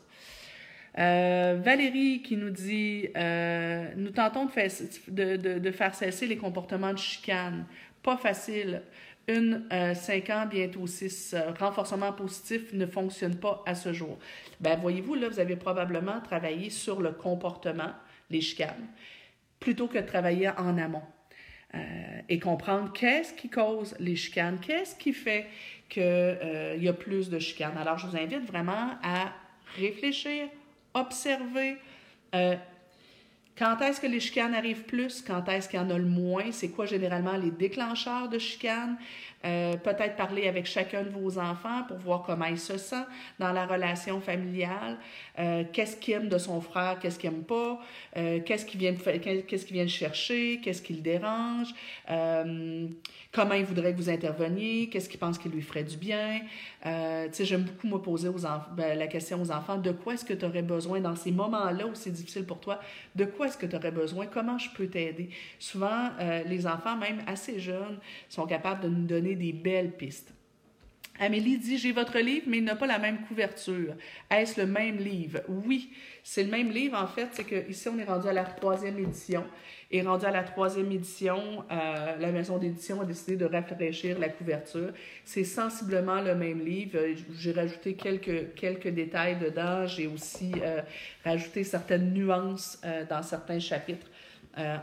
Euh, Valérie qui nous dit euh, Nous tentons de faire, de faire cesser les comportements de chicane. Pas facile une euh, 5 ans, bientôt 6. Euh, renforcement positif ne fonctionne pas à ce jour. Ben, voyez-vous, là, vous avez probablement travaillé sur le comportement, les chicanes, plutôt que de travailler en amont. Euh, et comprendre qu'est-ce qui cause les chicanes, qu'est-ce qui fait qu'il euh, y a plus de chicanes. Alors, je vous invite vraiment à réfléchir, observer, quand est-ce que les chicanes arrivent plus? Quand est-ce qu'il y en a le moins? C'est quoi généralement les déclencheurs de chicanes? Euh, peut-être parler avec chacun de vos enfants pour voir comment il se sent dans la relation familiale. Euh, qu'est-ce qu'il aime de son frère? Qu'est-ce qu'il n'aime pas? Euh, qu'est-ce qu'il vient, qu'est-ce qu'il vient chercher? Qu'est-ce qui le dérange? comment il voudrait que vous interveniez? Qu'est-ce qu'il pense qui lui ferait du bien? tu sais, j'aime beaucoup me poser aux ben, la question aux enfants, de quoi est-ce que tu aurais besoin dans ces moments-là où c'est difficile pour toi? De quoi est-ce que tu aurais besoin? Comment je peux t'aider? Souvent, les enfants, même assez jeunes, sont capables de nous donner des belles pistes. Amélie dit J'ai votre livre, mais il n'a pas la même couverture. Est-ce le même livre? Oui, c'est le même livre. En fait, c'est qu'ici, on est rendu à la troisième édition. Et rendu à la troisième édition, euh, la maison d'édition a décidé de rafraîchir la couverture. C'est sensiblement le même livre. J'ai rajouté quelques, quelques détails dedans. J'ai aussi euh, rajouté certaines nuances euh, dans certains chapitres.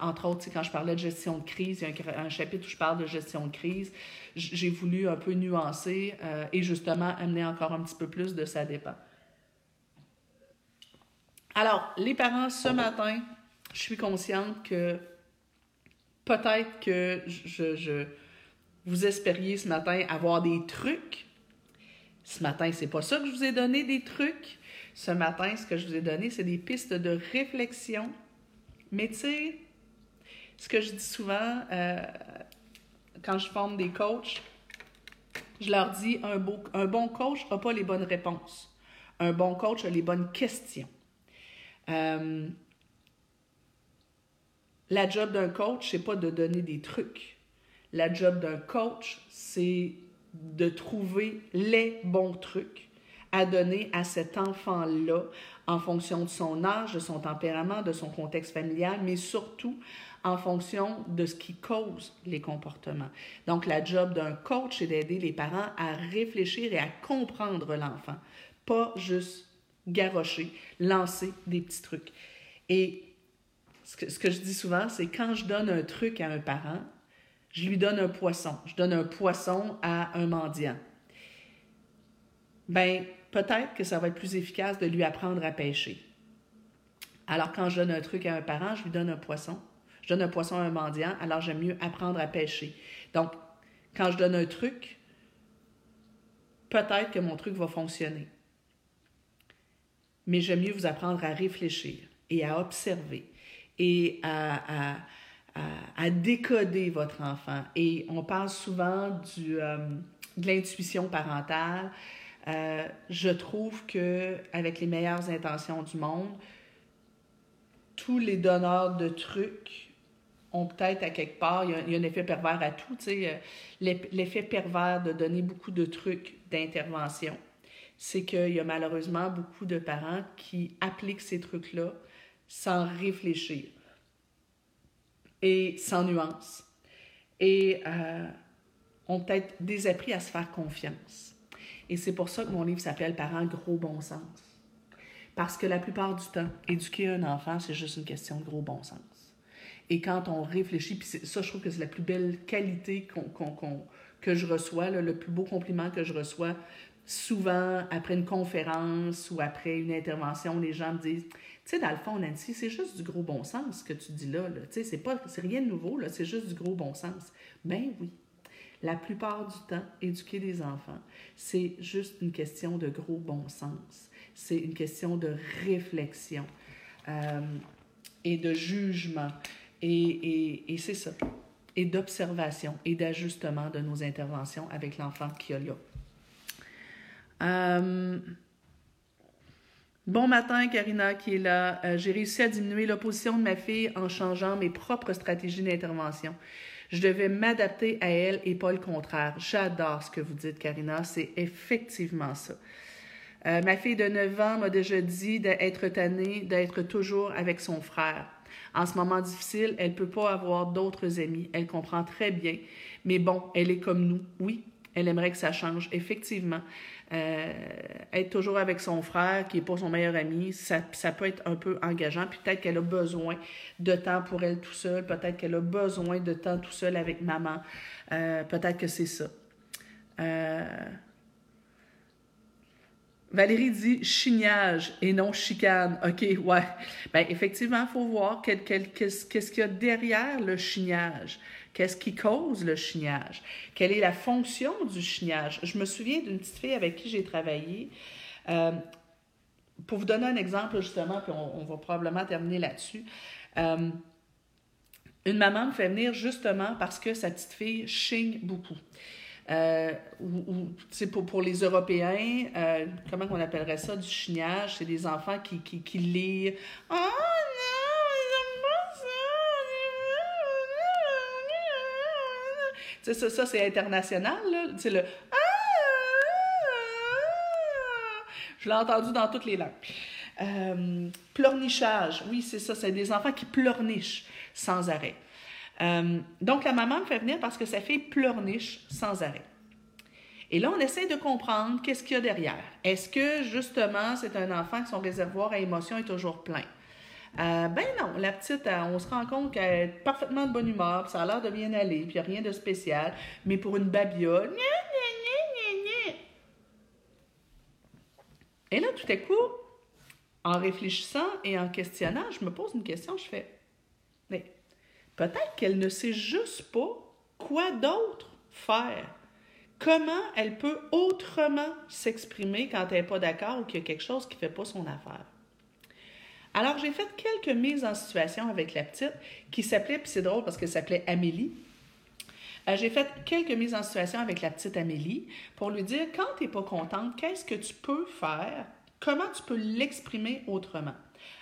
Entre autres, quand je parlais de gestion de crise, il y a un, chapitre où je parle de gestion de crise j'ai voulu un peu nuancer euh, et justement amener encore un petit peu plus de ça dépend. Alors, les parents, ce matin, je suis consciente que peut-être que je, vous espériez ce matin avoir des trucs. Ce matin, c'est pas ça que je vous ai donné des trucs. Ce matin, ce que je vous ai donné, c'est des pistes de réflexion. Mais tu sais, ce que je dis souvent euh, quand je forme des coachs, je leur dis un, bon coach n'a pas les bonnes réponses. Un bon coach a les bonnes questions. Euh, la job d'un coach, c'est pas de donner des trucs. La job d'un coach, c'est de trouver les bons trucs à donner à cet enfant-là en fonction de son âge, de son tempérament, de son contexte familial, mais surtout en fonction de ce qui cause les comportements. Donc, la job d'un coach, c'est d'aider les parents à réfléchir et à comprendre l'enfant, pas juste garrocher, lancer des petits trucs. Et ce que, ce que je dis souvent, c'est quand je donne un truc à un parent, je lui donne un poisson. Je donne un poisson à un mendiant. Ben, peut-être que ça va être plus efficace de lui apprendre à pêcher. Alors, quand je donne un truc à un parent, je lui donne un poisson. Je donne un poisson à un mendiant, alors j'aime mieux apprendre à pêcher. Donc, quand je donne un truc, peut-être que mon truc va fonctionner. Mais j'aime mieux vous apprendre à réfléchir et à observer et à, décoder votre enfant. Et on parle souvent euh, de l'intuition parentale. Euh, je trouve que avec les meilleures intentions du monde, tous les donneurs de trucs ont peut-être à quelque part, il y, a, un effet pervers à tout, euh, l'effet pervers de donner beaucoup de trucs d'intervention, c'est qu'il y a malheureusement beaucoup de parents qui appliquent ces trucs-là sans réfléchir et sans nuance. Et euh, ont peut-être désappris à se faire confiance. Et c'est pour ça que mon livre s'appelle Parents gros bon sens. Parce que la plupart du temps, éduquer un enfant, c'est juste une question de gros bon sens. Et quand on réfléchit, puis ça, je trouve que c'est la plus belle qualité que je reçois, le plus beau compliment que je reçois, souvent après une conférence ou après une intervention, les gens me disent tu sais, dans le fond, Nancy, c'est juste du gros bon sens ce que tu dis là. Tu sais, c'est, c'est rien de nouveau, c'est juste du gros bon sens. Ben oui. La plupart du temps, éduquer des enfants, c'est juste une question de gros bon sens. C'est une question de réflexion euh, et de jugement. Et, c'est ça. Et d'observation et d'ajustement de nos interventions avec l'enfant qui a là. Euh, Bon matin, Karina qui est là. Euh, j'ai réussi à diminuer l'opposition de ma fille en changeant mes propres stratégies d'intervention. Je devais m'adapter à elle et pas le contraire. J'adore ce que vous dites, Karina. C'est effectivement ça. Euh, ma fille de 9 ans m'a déjà dit d'être tannée, d'être toujours avec son frère. En ce moment difficile, elle ne peut pas avoir d'autres amis. Elle comprend très bien. Mais bon, elle est comme nous. Oui, elle aimerait que ça change, effectivement. Euh, être toujours avec son frère, qui n'est pas son meilleur ami, ça, peut être un peu engageant. Puis peut-être qu'elle a besoin de temps pour elle tout seul. Peut-être qu'elle a besoin de temps tout seul avec maman. Euh, peut-être que c'est ça. Euh, Valérie dit chignage et non chicane. OK, ouais. Ben, effectivement, il faut voir qu'est-ce qu'il y a derrière le chignage. Qu'est-ce qui cause le chignage? Quelle est la fonction du chignage? Je me souviens d'une petite fille avec qui j'ai travaillé. Euh, pour vous donner un exemple, justement, puis on, va probablement terminer là-dessus. Euh, une maman me fait venir justement parce que sa petite fille chigne beaucoup. Euh, ou, pour, pour les Européens, comment on appellerait ça, du chignage? C'est des enfants qui, qui, qui. Ah ça. ça, c'est international, là. Ah! Je l'ai entendu dans toutes les langues. Euh, pleurnichage, oui, c'est ça, c'est des enfants qui pleurnichent sans arrêt. Euh, donc, la maman me fait venir parce que sa fille pleurniche sans arrêt. Et là, on essaie de comprendre qu'est-ce qu'il y a derrière. Est-ce que, justement, c'est un enfant que son réservoir à émotions est toujours plein? Euh, ben non, la petite, on se rend compte qu'elle est parfaitement de bonne humeur, ça a l'air de bien aller, puis il n'y a rien de spécial. Mais pour une babiole, et là, tout à coup, en réfléchissant et en questionnant, je me pose une question, je fais, mais peut-être qu'elle ne sait juste pas quoi d'autre faire. Comment elle peut autrement s'exprimer quand elle n'est pas d'accord ou qu'il y a quelque chose qui ne fait pas son affaire? Alors, j'ai fait quelques mises en situation avec la petite qui s'appelait, puis c'est drôle parce qu'elle s'appelait Amélie. Euh, j'ai fait quelques mises en situation avec la petite Amélie pour lui dire quand tu n'es pas contente, qu'est-ce que tu peux faire, comment tu peux l'exprimer autrement?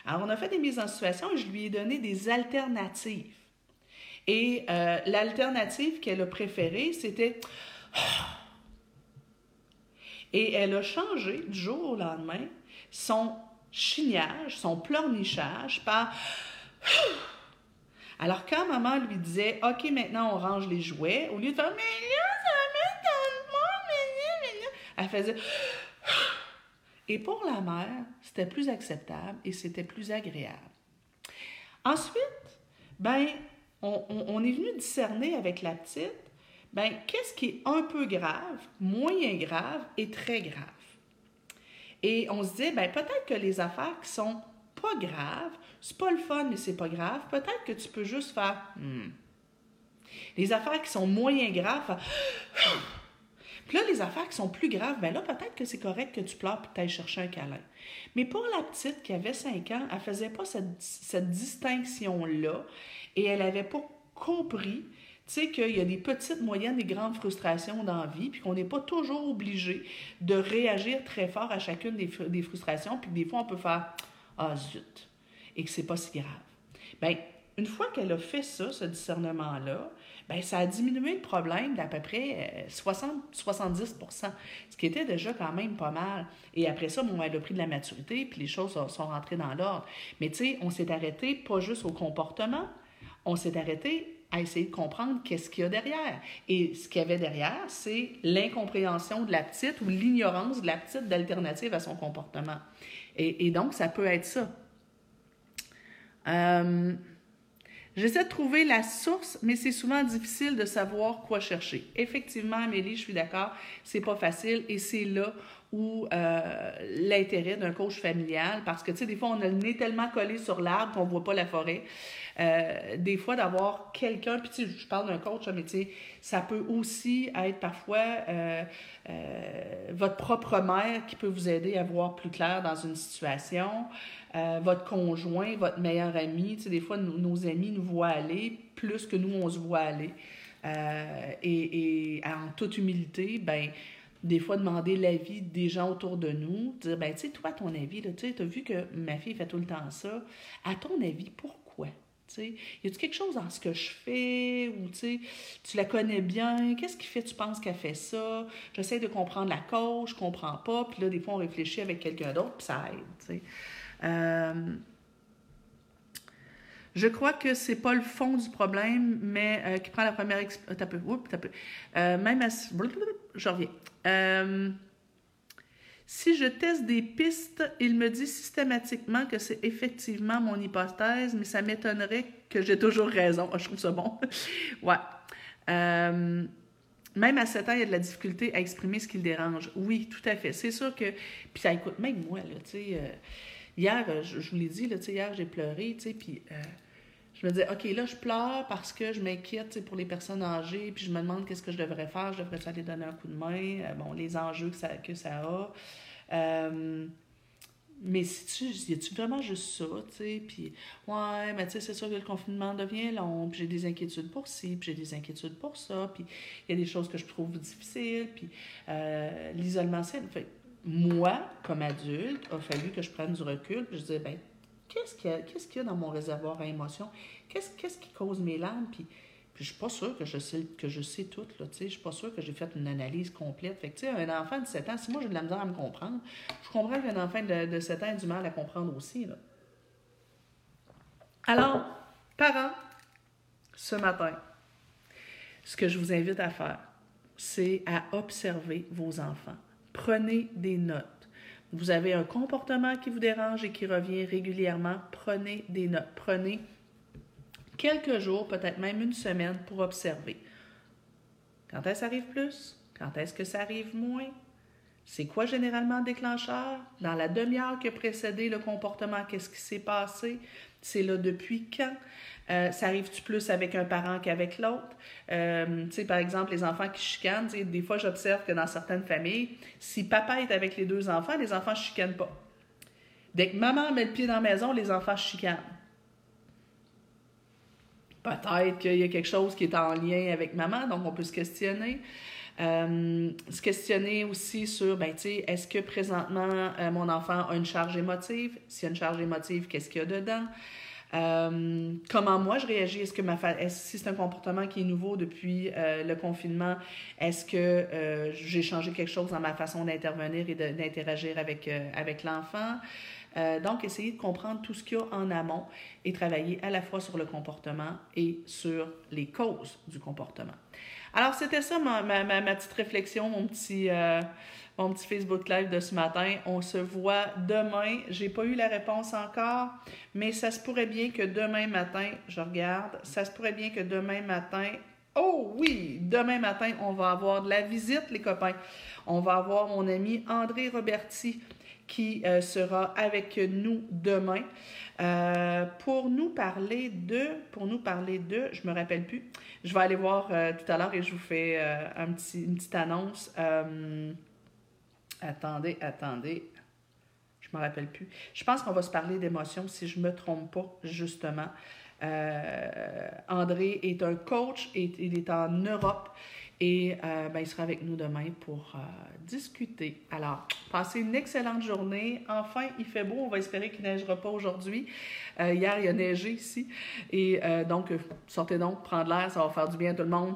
Alors, on a fait des mises en situation et je lui ai donné des alternatives. Et euh, l'alternative qu'elle a préférée, c'était... Et elle a changé du jour au lendemain son chignage, son pleurnichage par... Alors, quand maman lui disait, OK, maintenant on range les jouets, au lieu de faire, mais là, ça mais elle faisait. Et pour la mère, c'était plus acceptable et c'était plus agréable. Ensuite, ben, on, est venu discerner avec la petite, ben, qu'est-ce qui est un peu grave, moyen grave et très grave? Et on se dit, ben, peut-être que les affaires qui sont pas graves, c'est pas le fun, mais c'est pas grave, peut-être que tu peux juste faire hmm. Les affaires qui sont moyen graves, Puis là, les affaires qui sont plus graves, ben là, peut-être que c'est correct que tu pleures et que tu ailles chercher un câlin. Mais pour la petite qui avait 5 ans, elle faisait pas cette, cette distinction-là et elle avait pas compris tu sais qu'il y a des petites, moyennes et grandes frustrations dans la vie, puis qu'on n'est pas toujours obligé de réagir très fort à chacune des, des frustrations, puis que des fois, on peut faire Ah, zut, et que c'est pas si grave. Bien, une fois qu'elle a fait ça, ce discernement-là, bien, ça a diminué le problème d'à peu près 60-70% euh, ce qui était déjà quand même pas mal. Et après ça, bon, elle a pris de la maturité, puis les choses sont rentrées dans l'ordre. Mais tu sais, on s'est arrêté pas juste au comportement, on s'est arrêté à essayer de comprendre qu'est-ce qu'il y a derrière. Et ce qu'il y avait derrière, c'est l'incompréhension de la petite ou l'ignorance de la petite d'alternative à son comportement. Et, donc, ça peut être ça. Euh, j'essaie de trouver la source, mais c'est souvent difficile de savoir quoi chercher. Effectivement, Amélie, je suis d'accord, c'est pas facile et c'est là où euh, l'intérêt d'un coach familial, parce que, tu sais, des fois, on a le nez tellement collé sur l'arbre qu'on voit pas la forêt. Euh, des fois, d'avoir quelqu'un, puis je parle d'un coach, mais tu sais, ça peut aussi être parfois euh, votre propre mère qui peut vous aider à voir plus clair dans une situation, votre conjoint, votre meilleur ami. Tu sais, des fois, nos, amis nous voient aller plus que nous, on se voit aller. Et, et, en toute humilité, ben des fois demander l'avis des gens autour de nous, dire, ben, tu sais, toi, ton avis, tu as vu que ma fille fait tout le temps ça. À ton avis, pourquoi? Y a-tu quelque chose dans ce que je fais ou tu la connais bien? Qu'est-ce qui fait tu penses qu'elle fait ça? J'essaie de comprendre la cause, je comprends pas. Puis là, des fois, on réfléchit avec quelqu'un d'autre, puis ça aide. Euh, je crois que c'est pas le fond du problème, mais euh, qui prend la première. T'as peu. peu. Euh, même à. Je reviens. Si je teste des pistes, il me dit systématiquement que c'est effectivement mon hypothèse, mais ça m'étonnerait que j'ai toujours raison. Ah, je trouve ça bon. ouais. Euh, même à 7 ans, il y a de la difficulté à exprimer ce qui le dérange. Oui, tout à fait. C'est sûr que. Puis ça écoute, même moi, là, tu sais. Euh, hier, euh, je, vous l'ai dit, là, hier, j'ai pleuré, puis. je me disais, OK, là, je pleure parce que je m'inquiète pour les personnes âgées, puis je me demande qu'est-ce que je devrais faire. Je devrais aller donner un coup de main? bon, les enjeux que ça, que ça a. Euh, mais si tu, y a-tu vraiment juste ça, tu sais, puis ouais, mais tu sais, c'est sûr que le confinement devient long, puis j'ai des inquiétudes pour ci, puis j'ai des inquiétudes pour ça, puis il y a des choses que je trouve difficiles, puis euh, l'isolement, c'est... moi, comme adulte, a fallu que je prenne du recul, puis je disais, ben, qu'est-ce qu'il y, qu'est-ce qu'il y a dans mon réservoir à émotions? Qu'est-ce, qui cause mes larmes? Puis puis je suis pas sûre que je sais, que je sais tout, là, tu sais. Suis pas sûre que j'ai fait une analyse complète. Fait un enfant de 7 ans, si moi j'ai de la misère à me comprendre, je comprends qu'un enfant de, de 7 ans a du mal à comprendre aussi, là. Alors, parents, ce matin, ce que je vous invite à faire, c'est à observer vos enfants. Prenez des notes. Vous avez un comportement qui vous dérange et qui revient régulièrement, prenez des notes. Prenez quelques jours, peut-être même une semaine pour observer. Quand est-ce que ça arrive plus? Quand est-ce que ça arrive moins? C'est quoi généralement le déclencheur? Dans la demi-heure qui a précédé le comportement, qu'est-ce qui s'est passé? C'est là depuis quand? Euh, ça arrive-tu plus avec un parent qu'avec l'autre? Euh, par exemple, les enfants qui chicanent, des fois, j'observe que dans certaines familles, si papa est avec les deux enfants, les enfants ne chicanent pas. Dès que maman met le pied dans la maison, les enfants chicanent peut-être qu'il y a quelque chose qui est en lien avec maman, donc on peut se questionner. Euh, se questionner aussi sur, ben, tu sais, est-ce que présentement euh, mon enfant a une charge émotive? S'il y a une charge émotive, qu'est-ce qu'il y a dedans? Euh, comment moi je réagis? Est-ce que ma si c'est un comportement qui est nouveau depuis le confinement, est-ce que j'ai changé quelque chose dans ma façon d'intervenir et d'interagir avec, avec l'enfant? Euh, donc, essayer de comprendre tout ce qu'il y a en amont et travailler à la fois sur le comportement et sur les causes du comportement. Alors, c'était ça ma, ma, ma, petite réflexion, mon petit, euh, mon petit Facebook Live de ce matin. On se voit demain. J'ai pas eu la réponse encore, mais ça se pourrait bien que demain matin, je regarde, ça se pourrait bien que demain matin, oh oui, demain matin, on va avoir de la visite, les copains. On va avoir mon ami André Roberti qui euh, sera avec nous demain euh, pour nous parler de, pour nous parler de, je me rappelle plus, je vais aller voir euh, tout à l'heure et je vous fais un petit, une petite annonce. Attendez, attendez. Je me rappelle plus. Je pense qu'on va se parler d'émotions, si je me trompe pas, justement. André est un coach et il est en Europe. Et euh, ben, il sera avec nous demain pour euh, discuter. Alors, passez une excellente journée. Enfin, il fait beau. On va espérer qu'il ne neigera pas aujourd'hui. Euh, hier, il a neigé ici. Et donc, sortez donc, prendre l'air. Ça va faire du bien à tout le monde.